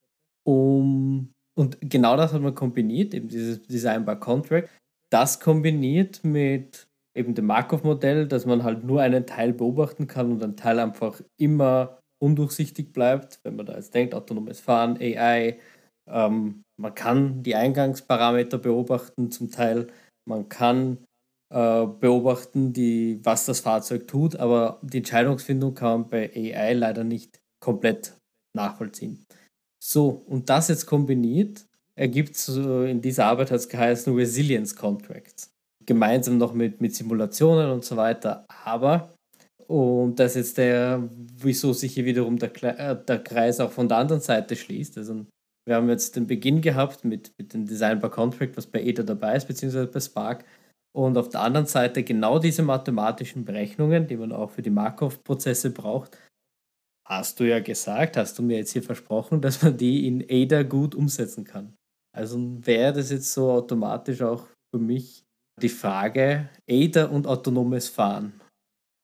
Um, und genau das hat man kombiniert, eben dieses Design by Contract. Das kombiniert mit eben dem Markov-Modell, dass man halt nur einen Teil beobachten kann und ein Teil einfach immer undurchsichtig bleibt, wenn man da jetzt denkt, autonomes Fahren, AI, ähm, man kann die Eingangsparameter beobachten zum Teil, man kann äh, beobachten, die, was das Fahrzeug tut, aber die Entscheidungsfindung kann man bei AI leider nicht komplett nachvollziehen. So, und das jetzt kombiniert, ergibt so in dieser Arbeit hat es geheißen Resilience Contracts. Gemeinsam noch mit, mit Simulationen und so weiter. Aber, und das ist jetzt der, wieso sich hier wiederum der, äh, der Kreis auch von der anderen Seite schließt. Also wir haben jetzt den Beginn gehabt mit, mit dem Design by Contract, was bei EDA dabei ist, beziehungsweise bei Spark. Und auf der anderen Seite genau diese mathematischen Berechnungen, die man auch für die Markov-Prozesse braucht, hast du ja gesagt, hast du mir jetzt hier versprochen, dass man die in ADA gut umsetzen kann. Also wäre das jetzt so automatisch auch für mich die Frage, ADA und autonomes Fahren.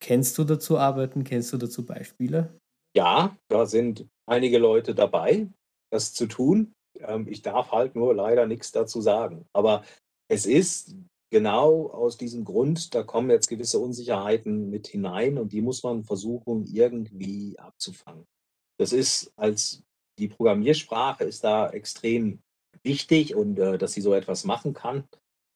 Kennst du dazu Arbeiten? Kennst du dazu Beispiele? Ja, da sind einige Leute dabei das zu tun. Ähm, ich darf halt nur leider nichts dazu sagen. Aber es ist genau aus diesem Grund, da kommen jetzt gewisse Unsicherheiten mit hinein und die muss man versuchen, irgendwie abzufangen. Das ist als die Programmiersprache ist da extrem wichtig und äh, dass sie so etwas machen kann,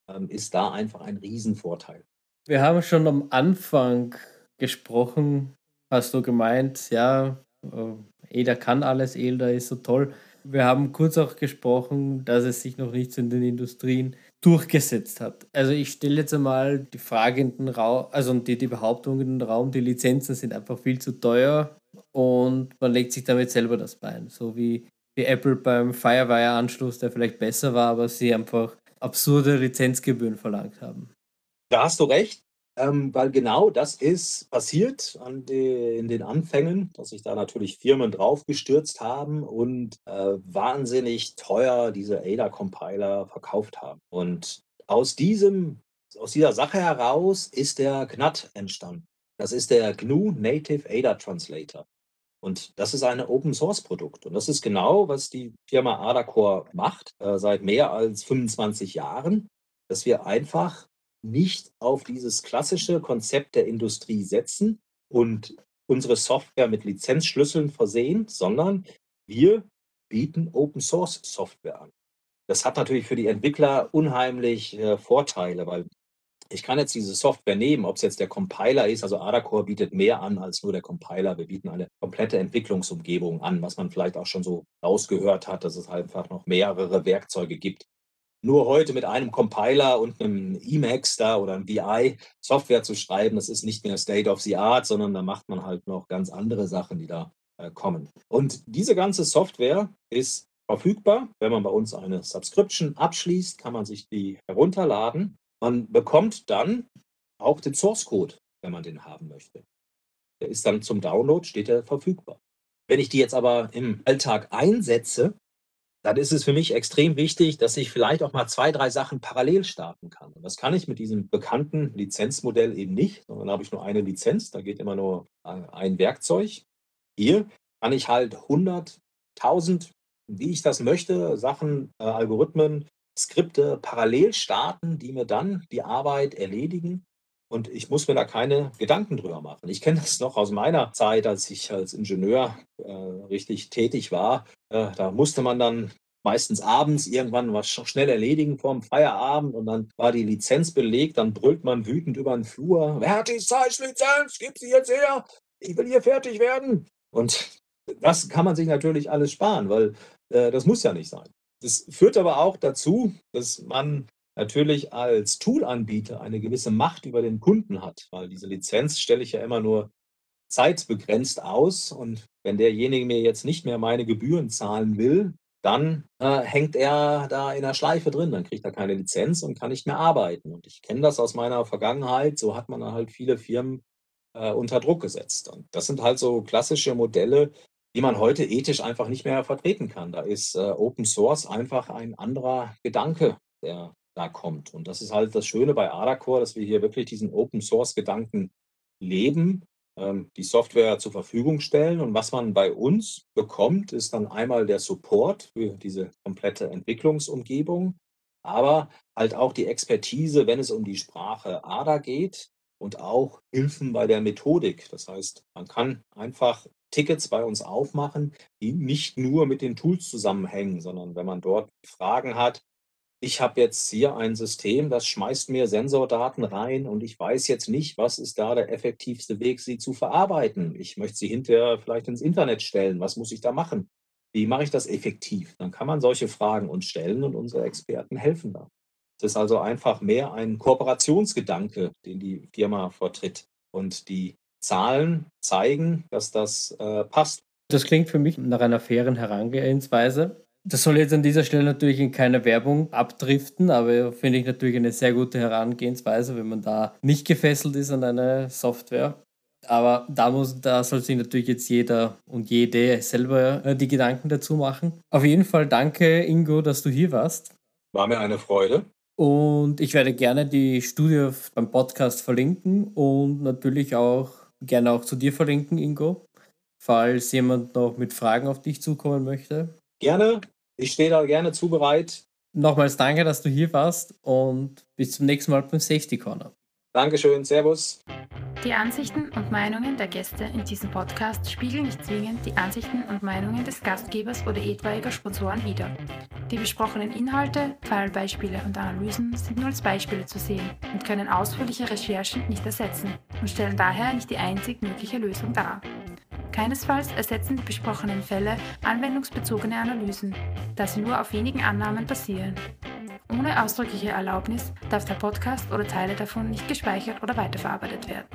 ähm, ist da einfach ein Riesenvorteil. Wir haben schon am Anfang gesprochen, hast du gemeint, ja, äh, EDA kann alles, ELDA ist so toll. Wir haben kurz auch gesprochen, dass es sich noch nicht in den Industrien durchgesetzt hat. Also ich stelle jetzt einmal die Frage in den Raum, also die, die Behauptung in den Raum, die Lizenzen sind einfach viel zu teuer und man legt sich damit selber das Bein. So wie, wie Apple beim Firewire-Anschluss, der vielleicht besser war, aber sie einfach absurde Lizenzgebühren verlangt haben. Da hast du recht. Ähm, weil genau das ist passiert die, in den Anfängen, dass sich da natürlich Firmen draufgestürzt haben und äh, wahnsinnig teuer diese ADA-Compiler verkauft haben. Und aus, diesem, aus dieser Sache heraus ist der GNAT entstanden. Das ist der GNU Native ADA Translator. Und das ist ein Open-Source-Produkt. Und das ist genau, was die Firma Adacore macht äh, seit mehr als 25 Jahren, dass wir einfach nicht auf dieses klassische Konzept der Industrie setzen und unsere Software mit Lizenzschlüsseln versehen, sondern wir bieten Open Source Software an. Das hat natürlich für die Entwickler unheimlich äh, Vorteile, weil ich kann jetzt diese Software nehmen, ob es jetzt der Compiler ist, also Adacore bietet mehr an als nur der Compiler. Wir bieten eine komplette Entwicklungsumgebung an, was man vielleicht auch schon so rausgehört hat, dass es einfach noch mehrere Werkzeuge gibt, nur heute mit einem Compiler und einem Emacs da oder einem VI Software zu schreiben, das ist nicht mehr State of the Art, sondern da macht man halt noch ganz andere Sachen, die da äh, kommen. Und diese ganze Software ist verfügbar. Wenn man bei uns eine Subscription abschließt, kann man sich die herunterladen. Man bekommt dann auch den Source Code, wenn man den haben möchte. Der ist dann zum Download, steht er verfügbar. Wenn ich die jetzt aber im Alltag einsetze, dann ist es für mich extrem wichtig, dass ich vielleicht auch mal zwei, drei Sachen parallel starten kann. Und das kann ich mit diesem bekannten Lizenzmodell eben nicht, sondern habe ich nur eine Lizenz, da geht immer nur ein Werkzeug. Hier kann ich halt 100, 1000, wie ich das möchte, Sachen, äh, Algorithmen, Skripte parallel starten, die mir dann die Arbeit erledigen. Und ich muss mir da keine Gedanken drüber machen. Ich kenne das noch aus meiner Zeit, als ich als Ingenieur äh, richtig tätig war. Äh, da musste man dann meistens abends irgendwann was schnell erledigen vorm Feierabend und dann war die Lizenz belegt, dann brüllt man wütend über den Flur, wer hat die Size-Lizenz? Gib sie jetzt her! Ich will hier fertig werden! Und das kann man sich natürlich alles sparen, weil äh, das muss ja nicht sein. Das führt aber auch dazu, dass man natürlich als Toolanbieter eine gewisse Macht über den Kunden hat, weil diese Lizenz stelle ich ja immer nur zeitbegrenzt aus und wenn derjenige mir jetzt nicht mehr meine Gebühren zahlen will, dann äh, hängt er da in der Schleife drin, dann kriegt er keine Lizenz und kann nicht mehr arbeiten. Und ich kenne das aus meiner Vergangenheit, so hat man halt viele Firmen äh, unter Druck gesetzt. Und das sind halt so klassische Modelle, die man heute ethisch einfach nicht mehr vertreten kann. Da ist äh, Open Source einfach ein anderer Gedanke, der da kommt. Und das ist halt das Schöne bei Adacore, dass wir hier wirklich diesen Open Source Gedanken leben, die Software zur Verfügung stellen. Und was man bei uns bekommt, ist dann einmal der Support für diese komplette Entwicklungsumgebung, aber halt auch die Expertise, wenn es um die Sprache ADA geht und auch Hilfen bei der Methodik. Das heißt, man kann einfach Tickets bei uns aufmachen, die nicht nur mit den Tools zusammenhängen, sondern wenn man dort Fragen hat, ich habe jetzt hier ein System, das schmeißt mir Sensordaten rein und ich weiß jetzt nicht, was ist da der effektivste Weg, sie zu verarbeiten. Ich möchte sie hinterher vielleicht ins Internet stellen. Was muss ich da machen? Wie mache ich das effektiv? Dann kann man solche Fragen uns stellen und unsere Experten helfen da. Es ist also einfach mehr ein Kooperationsgedanke, den die Firma vertritt. Und die Zahlen zeigen, dass das äh, passt. Das klingt für mich nach einer fairen Herangehensweise. Das soll jetzt an dieser Stelle natürlich in keine Werbung abdriften, aber finde ich natürlich eine sehr gute Herangehensweise, wenn man da nicht gefesselt ist an eine Software. Aber da, muss, da soll sich natürlich jetzt jeder und jede selber äh, die Gedanken dazu machen. Auf jeden Fall danke, Ingo, dass du hier warst. War mir eine Freude. Und ich werde gerne die Studie beim Podcast verlinken und natürlich auch gerne auch zu dir verlinken, Ingo, falls jemand noch mit Fragen auf dich zukommen möchte. Gerne. Ich stehe da gerne zu bereit. Nochmals danke, dass du hier warst und bis zum nächsten Mal beim Safety Corner. Dankeschön, Servus. Die Ansichten und Meinungen der Gäste in diesem Podcast spiegeln nicht zwingend die Ansichten und Meinungen des Gastgebers oder etwaiger Sponsoren wider. Die besprochenen Inhalte, Fallbeispiele und Analysen sind nur als Beispiele zu sehen und können ausführliche Recherchen nicht ersetzen und stellen daher nicht die einzig mögliche Lösung dar. Keinesfalls ersetzen die besprochenen Fälle anwendungsbezogene Analysen, da sie nur auf wenigen Annahmen basieren. Ohne ausdrückliche Erlaubnis darf der Podcast oder Teile davon nicht gespeichert oder weiterverarbeitet werden.